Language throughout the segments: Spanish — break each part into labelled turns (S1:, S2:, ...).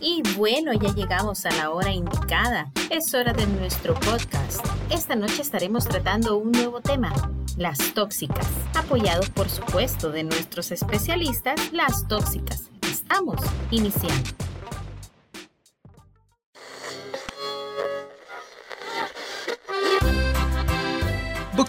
S1: Y bueno, ya llegamos a la hora indicada. Es hora de nuestro podcast. Esta noche estaremos tratando un nuevo tema, las tóxicas, apoyados por supuesto de nuestros especialistas, las tóxicas. Estamos iniciando.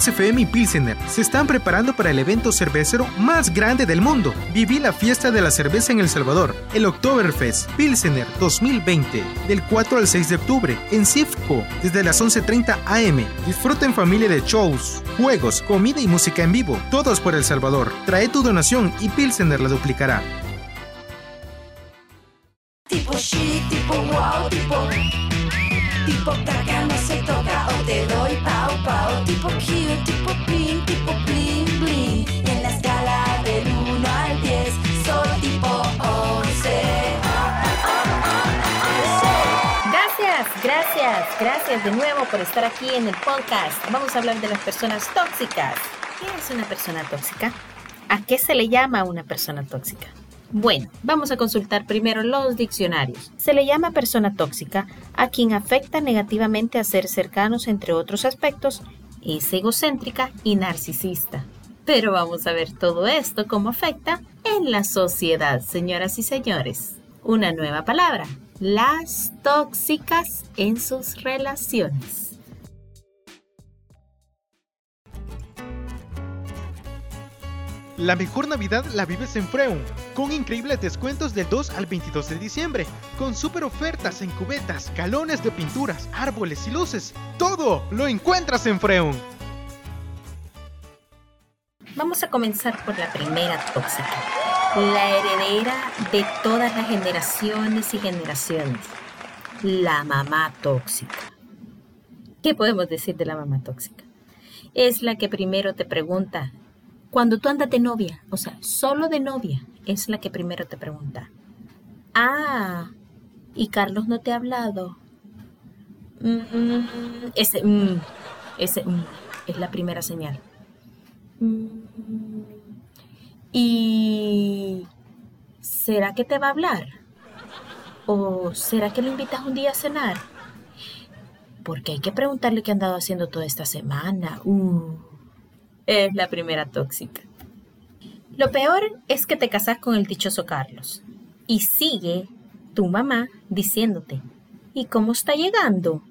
S2: FM y Pilsener se están preparando para el evento cervecero más grande del mundo. Viví la fiesta de la cerveza en El Salvador, el Oktoberfest Pilsener 2020, del 4 al 6 de octubre, en CIFCO, desde las 11.30 am. Disfruta en familia de shows, juegos, comida y música en vivo, todos por El Salvador. Trae tu donación y Pilsener la duplicará.
S3: Tipo tipo wow, tipo Tipo
S1: gracias, de nuevo por estar aquí en el podcast. Vamos a hablar de las personas tóxicas. ¿Qué es una persona tóxica? ¿A qué se le llama una persona tóxica? Bueno, vamos a consultar primero los diccionarios. Se le llama persona tóxica a quien afecta negativamente a seres cercanos, entre otros aspectos, es egocéntrica y narcisista. Pero vamos a ver todo esto cómo afecta en la sociedad, señoras y señores. Una nueva palabra, las tóxicas en sus relaciones.
S2: La mejor Navidad la vives en Freun, con increíbles descuentos del 2 al 22 de diciembre, con super ofertas en cubetas, galones de pinturas, árboles y luces. Todo lo encuentras en Freun.
S1: Vamos a comenzar por la primera tóxica, la heredera de todas las generaciones y generaciones, la mamá tóxica. ¿Qué podemos decir de la mamá tóxica? Es la que primero te pregunta, cuando tú andas de novia, o sea, solo de novia, es la que primero te pregunta. Ah, ¿y Carlos no te ha hablado? Mm, ese, mm, ese mm, es la primera señal. Mm, ¿Y será que te va a hablar? ¿O será que lo invitas un día a cenar? Porque hay que preguntarle qué han dado haciendo toda esta semana. Uh es la primera tóxica. Lo peor es que te casas con el dichoso Carlos y sigue tu mamá diciéndote, ¿y cómo está llegando?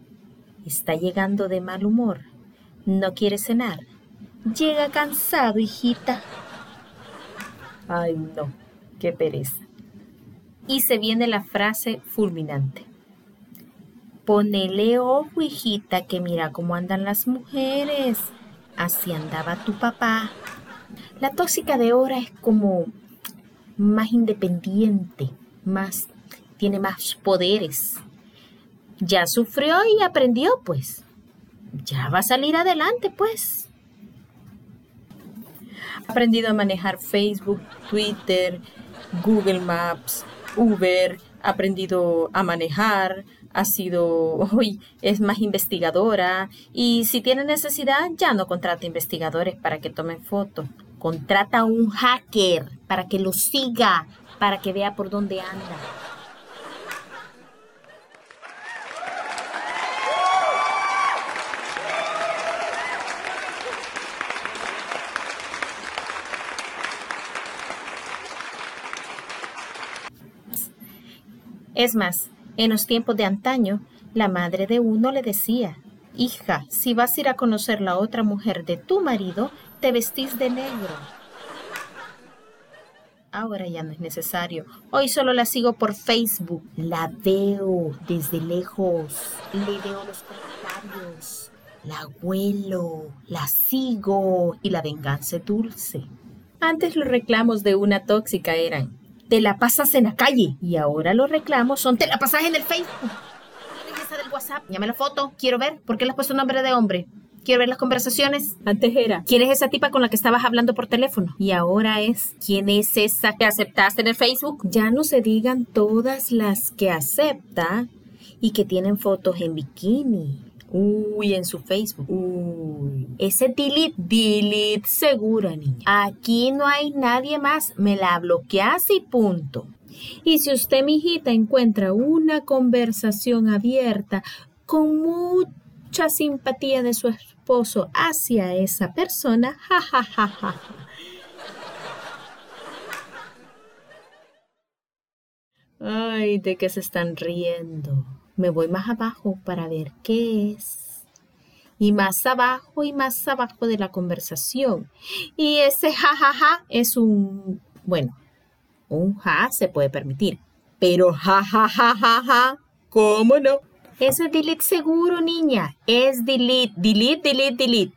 S1: Está llegando de mal humor. No quiere cenar. Llega cansado, hijita. Ay, no, qué pereza. Y se viene la frase fulminante. Ponele ojo, hijita, que mira cómo andan las mujeres. Así andaba tu papá. La tóxica de ahora es como más independiente, más tiene más poderes. Ya sufrió y aprendió, pues. Ya va a salir adelante, pues. Aprendido a manejar Facebook, Twitter, Google Maps, Uber, ha aprendido a manejar, ha sido, hoy es más investigadora y si tiene necesidad ya no contrata investigadores para que tomen fotos, contrata a un hacker para que lo siga, para que vea por dónde anda. Es más, en los tiempos de antaño, la madre de uno le decía, Hija, si vas a ir a conocer la otra mujer de tu marido, te vestís de negro. Ahora ya no es necesario. Hoy solo la sigo por Facebook. La veo desde lejos. Le veo los comentarios. La huelo. La sigo. Y la venganza dulce. Antes los reclamos de una tóxica eran, te la pasas en la calle. Y ahora los reclamos son, te la pasas en el Facebook. ¿Quién es esa del WhatsApp? Llame la foto. Quiero ver. ¿Por qué le has puesto nombre de hombre? Quiero ver las conversaciones. Antes era, ¿quién es esa tipa con la que estabas hablando por teléfono? Y ahora es, ¿quién es esa que aceptaste en el Facebook? Ya no se digan todas las que acepta y que tienen fotos en bikini. Uy, en su Facebook. Uy. Ese delete, delete segura, niña. Aquí no hay nadie más. Me la bloqueas y punto. Y si usted, mi hijita, encuentra una conversación abierta con mucha simpatía de su esposo hacia esa persona, ja, ja, ja, ja. Ay, ¿de qué se están riendo? Me voy más abajo para ver qué es. Y más abajo y más abajo de la conversación. Y ese jajaja ja, ja, es un, bueno, un ja se puede permitir. Pero ja, ja, ja, ¿cómo no? Eso es delete seguro, niña. Es delete, delete, delete, delete.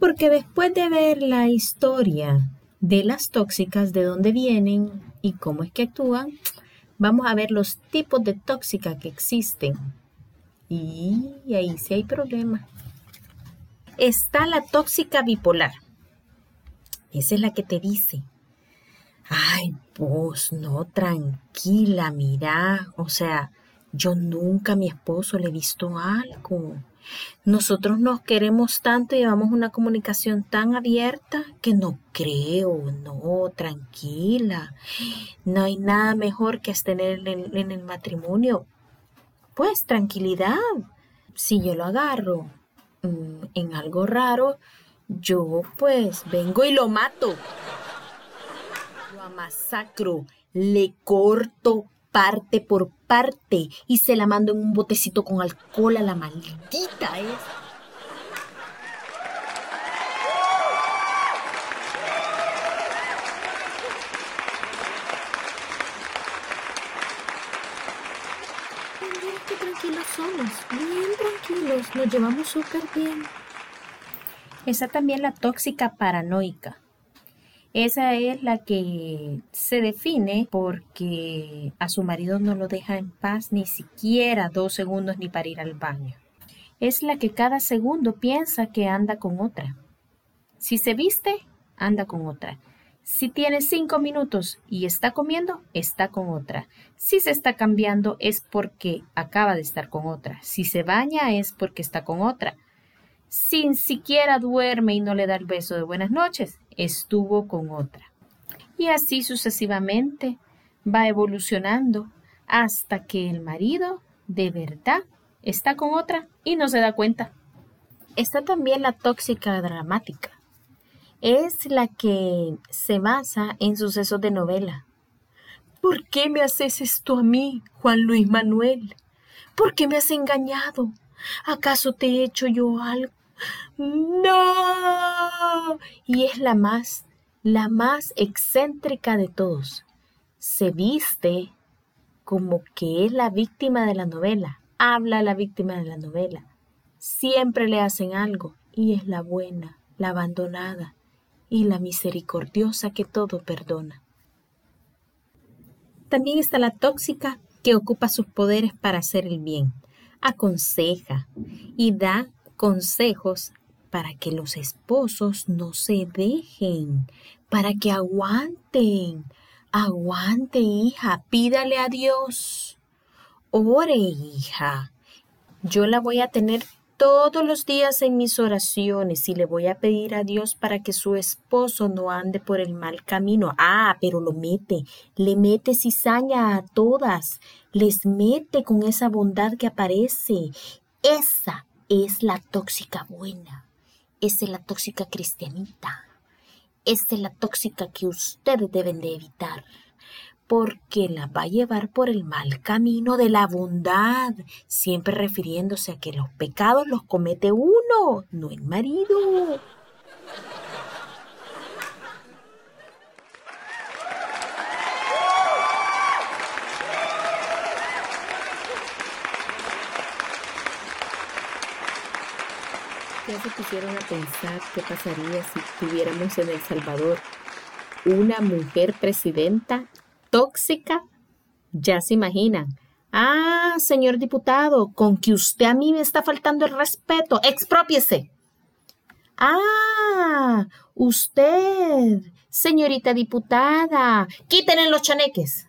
S1: Porque después de ver la historia de las tóxicas, de dónde vienen y cómo es que actúan, vamos a ver los tipos de tóxica que existen. Y ahí sí hay problema. Está la tóxica bipolar. Esa es la que te dice, ay, vos no, tranquila, mira, o sea, yo nunca a mi esposo le he visto algo. Nosotros nos queremos tanto y llevamos una comunicación tan abierta que no creo, no, tranquila. No hay nada mejor que tener en, el matrimonio. Pues tranquilidad. Si yo lo agarro mm, en algo raro, yo pues vengo y lo mato. Lo amasacro, le corto parte por parte y se la mando en un botecito con alcohol a la maldita es. qué tranquilos somos, bien tranquilos, nos llevamos súper bien. Esa también la tóxica paranoica. Esa es la que se define porque a su marido no lo deja en paz ni siquiera dos segundos ni para ir al baño. Es la que cada segundo piensa que anda con otra. Si se viste, anda con otra. Si tiene cinco minutos y está comiendo, está con otra. Si se está cambiando es porque acaba de estar con otra. Si se baña es porque está con otra. Sin siquiera duerme y no le da el beso de buenas noches, estuvo con otra. Y así sucesivamente va evolucionando hasta que el marido de verdad está con otra y no se da cuenta. Está también la tóxica dramática. Es la que se basa en sucesos de novela. ¿Por qué me haces esto a mí, Juan Luis Manuel? ¿Por qué me has engañado? ¿Acaso te he hecho yo algo? No. Y es la más, la más excéntrica de todos. Se viste como que es la víctima de la novela. Habla la víctima de la novela. Siempre le hacen algo y es la buena, la abandonada y la misericordiosa que todo perdona. También está la tóxica que ocupa sus poderes para hacer el bien, aconseja y da consejos para que los esposos no se dejen, para que aguanten. Aguante, hija, pídale a Dios. Ore, hija. Yo la voy a tener todos los días en mis oraciones y le voy a pedir a Dios para que su esposo no ande por el mal camino. Ah, pero lo mete, le mete cizaña a todas, les mete con esa bondad que aparece. Esa es la tóxica buena, es la tóxica cristianita, es la tóxica que ustedes deben de evitar, porque la va a llevar por el mal camino de la bondad, siempre refiriéndose a que los pecados los comete uno, no el marido. Ya se a pensar qué pasaría si tuviéramos en El Salvador una mujer presidenta tóxica? Ya se imaginan. Ah, señor diputado, con que usted a mí me está faltando el respeto, expropiese. Ah, usted, señorita diputada, quítenle los chaneques.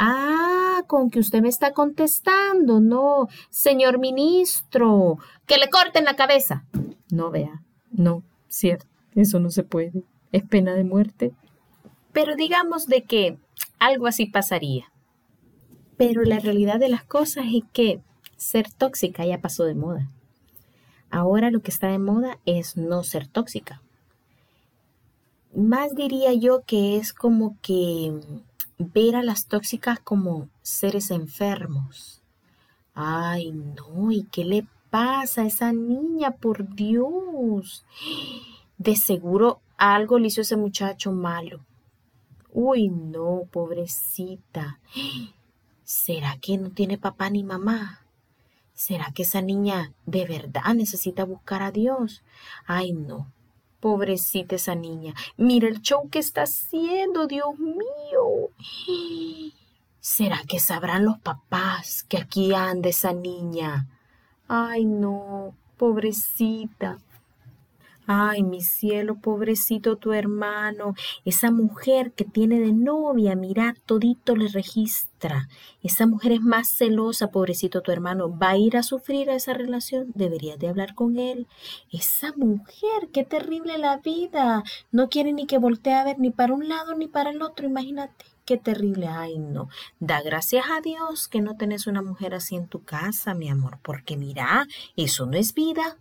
S1: Ah, con que usted me está contestando, no, señor ministro, que le corten la cabeza. No vea, no, cierto, eso no se puede, es pena de muerte. Pero digamos de que algo así pasaría. Pero la realidad de las cosas es que ser tóxica ya pasó de moda. Ahora lo que está de moda es no ser tóxica. Más diría yo que es como que ver a las tóxicas como seres enfermos. Ay, no, ¿y qué le pasa a esa niña? Por Dios. De seguro algo le hizo ese muchacho malo. Uy, no, pobrecita. ¿Será que no tiene papá ni mamá? ¿Será que esa niña de verdad necesita buscar a Dios? Ay, no. Pobrecita esa niña. Mira el show que está haciendo, Dios mío. ¿Será que sabrán los papás que aquí anda esa niña? Ay, no, pobrecita. Ay, mi cielo, pobrecito tu hermano. Esa mujer que tiene de novia, mirar, todito le registra. Esa mujer es más celosa, pobrecito tu hermano. ¿Va a ir a sufrir a esa relación? Deberías de hablar con él. Esa mujer, qué terrible la vida. No quiere ni que voltee a ver ni para un lado ni para el otro, imagínate. Qué terrible. Ay, no. Da gracias a Dios que no tenés una mujer así en tu casa, mi amor, porque mira, eso no es vida.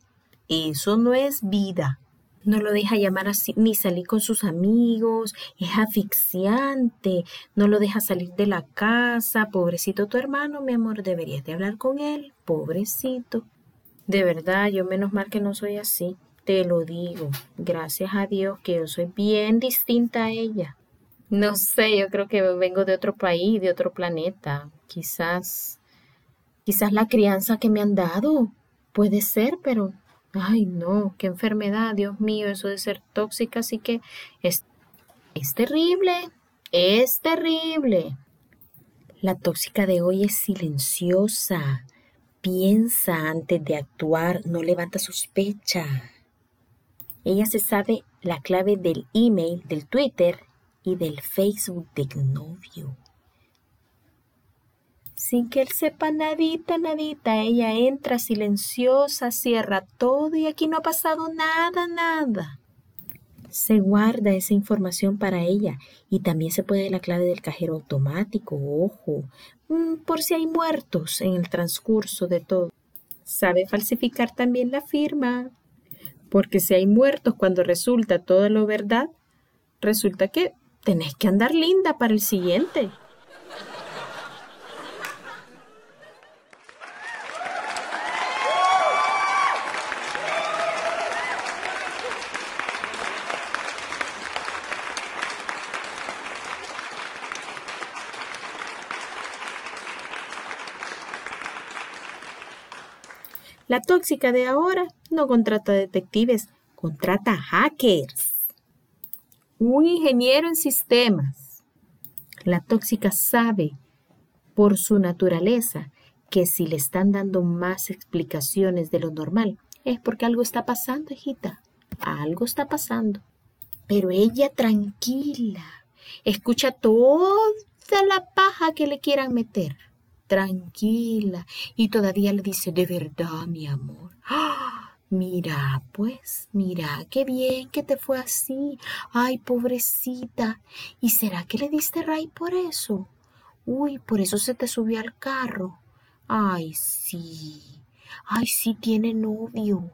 S1: Eso no es vida. No lo deja llamar así, ni salir con sus amigos, es asfixiante, no lo deja salir de la casa, pobrecito tu hermano, mi amor, deberías de hablar con él, pobrecito. De verdad, yo menos mal que no soy así, te lo digo, gracias a Dios que yo soy bien distinta a ella. No sé, yo creo que vengo de otro país, de otro planeta, quizás, quizás la crianza que me han dado, puede ser, pero Ay, no, qué enfermedad, Dios mío, eso de ser tóxica, así que es, es terrible, es terrible. La tóxica de hoy es silenciosa, piensa antes de actuar, no levanta sospecha. Ella se sabe la clave del email, del Twitter y del Facebook del novio sin que él sepa nadita, nadita. Ella entra silenciosa, cierra todo y aquí no ha pasado nada, nada. Se guarda esa información para ella y también se puede la clave del cajero automático, ojo, mm, por si hay muertos en el transcurso de todo. Sabe falsificar también la firma, porque si hay muertos cuando resulta todo lo verdad, resulta que tenés que andar linda para el siguiente. La tóxica de ahora no contrata detectives, contrata hackers. Un ingeniero en sistemas. La tóxica sabe por su naturaleza que si le están dando más explicaciones de lo normal es porque algo está pasando, hijita. Algo está pasando. Pero ella tranquila, escucha toda la paja que le quieran meter tranquila y todavía le dice, de verdad, mi amor. ¡Ah! Mira, pues, mira, qué bien que te fue así. Ay, pobrecita. ¿Y será que le diste ray por eso? Uy, por eso se te subió al carro. Ay, sí. Ay, sí tiene novio.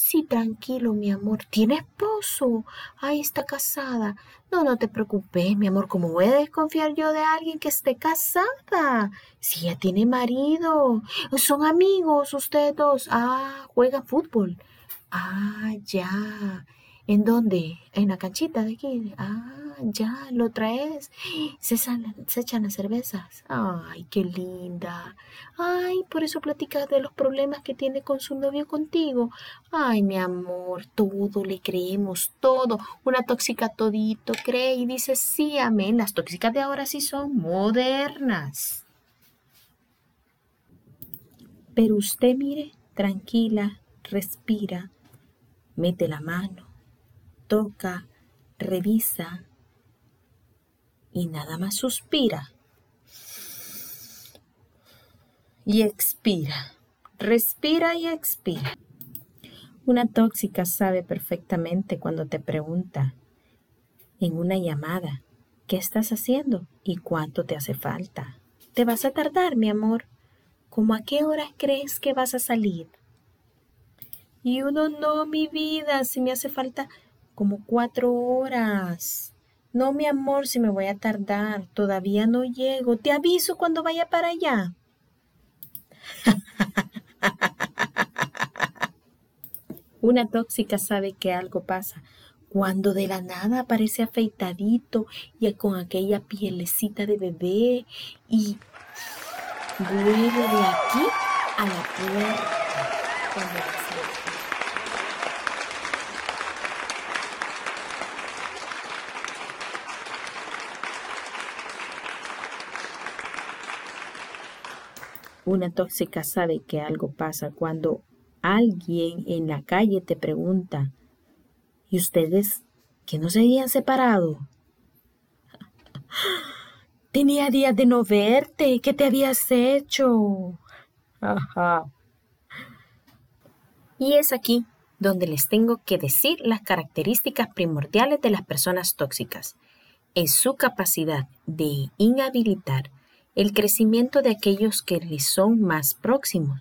S1: Sí, tranquilo, mi amor. ¿Tiene esposo? Ahí está casada. No, no te preocupes, mi amor. ¿Cómo voy a desconfiar yo de alguien que esté casada? Si ya tiene marido. Son amigos ustedes dos. Ah, juega fútbol. Ah, ya. ¿En dónde? En la canchita de aquí. Ah, ya, lo traes. Se, se echan las cervezas. Ay, qué linda. Ay, por eso platicas de los problemas que tiene con su novio contigo. Ay, mi amor, todo le creemos, todo. Una tóxica todito cree y dice sí, amén. Las tóxicas de ahora sí son modernas. Pero usted mire, tranquila, respira, mete la mano toca, revisa y nada más suspira y expira. Respira y expira. Una tóxica sabe perfectamente cuando te pregunta en una llamada ¿Qué estás haciendo y cuánto te hace falta? ¿Te vas a tardar, mi amor? ¿Cómo a qué hora crees que vas a salir? Y uno, no, mi vida, si me hace falta como cuatro horas. No, mi amor, si me voy a tardar, todavía no llego. Te aviso cuando vaya para allá. Una tóxica sabe que algo pasa cuando de la nada aparece afeitadito y con aquella pielecita de bebé y vuelve de aquí a la puerta Una tóxica sabe que algo pasa cuando alguien en la calle te pregunta, ¿y ustedes que no se habían separado? Tenía días de no verte, ¿qué te habías hecho? Y es aquí donde les tengo que decir las características primordiales de las personas tóxicas. Es su capacidad de inhabilitar el crecimiento de aquellos que les son más próximos.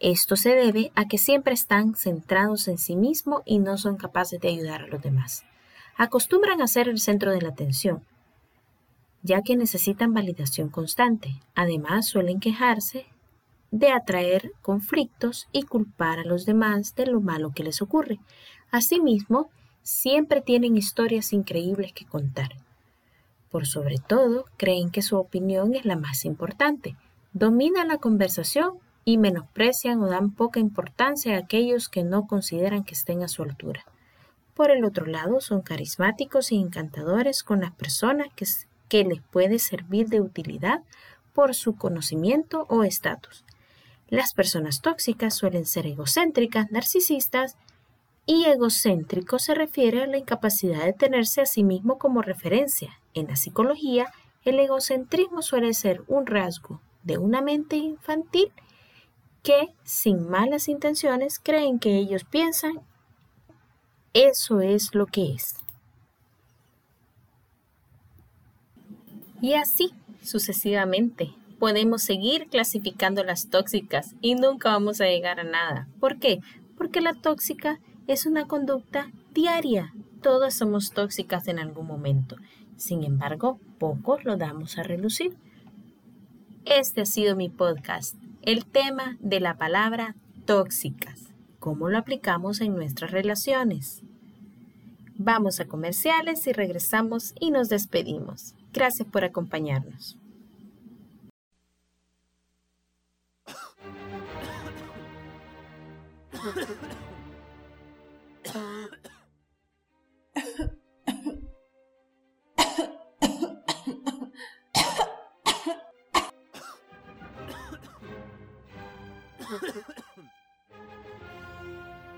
S1: Esto se debe a que siempre están centrados en sí mismos y no son capaces de ayudar a los demás. Acostumbran a ser el centro de la atención, ya que necesitan validación constante. Además, suelen quejarse de atraer conflictos y culpar a los demás de lo malo que les ocurre. Asimismo, siempre tienen historias increíbles que contar. Por sobre todo, creen que su opinión es la más importante. Dominan la conversación y menosprecian o dan poca importancia a aquellos que no consideran que estén a su altura. Por el otro lado, son carismáticos y encantadores con las personas que, que les puede servir de utilidad por su conocimiento o estatus. Las personas tóxicas suelen ser egocéntricas, narcisistas y egocéntrico se refiere a la incapacidad de tenerse a sí mismo como referencia. En la psicología, el egocentrismo suele ser un rasgo de una mente infantil que, sin malas intenciones, creen que ellos piensan eso es lo que es. Y así sucesivamente. Podemos seguir clasificando las tóxicas y nunca vamos a llegar a nada. ¿Por qué? Porque la tóxica es una conducta diaria. Todas somos tóxicas en algún momento. Sin embargo, pocos lo damos a relucir. Este ha sido mi podcast, el tema de la palabra tóxicas, cómo lo aplicamos en nuestras relaciones. Vamos a comerciales y regresamos y nos despedimos. Gracias por acompañarnos.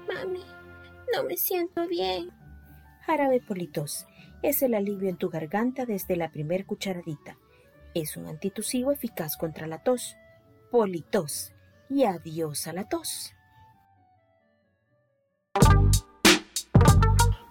S4: Mami, no me siento bien.
S1: Jarabe Politos es el alivio en tu garganta desde la primer cucharadita. Es un antitusivo eficaz contra la tos. Politos y adiós a la tos.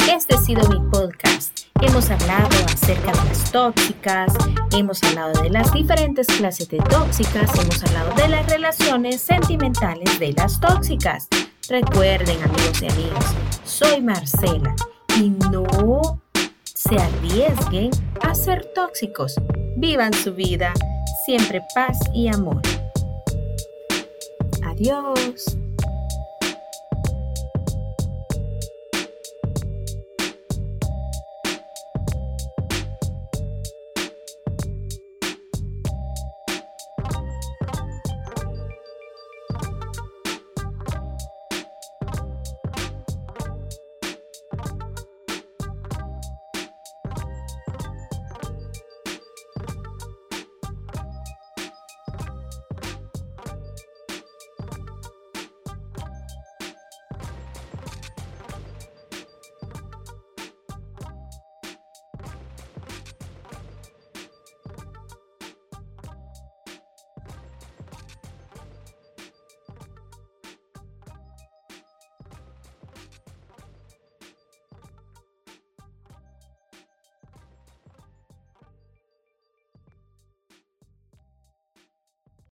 S1: Este ha sido mi podcast. Hemos hablado acerca de las tóxicas, hemos hablado de las diferentes clases de tóxicas, hemos hablado de las relaciones sentimentales de las tóxicas. Recuerden amigos y amigas, soy Marcela y no se arriesguen a ser tóxicos. Vivan su vida, siempre paz y amor. Adiós.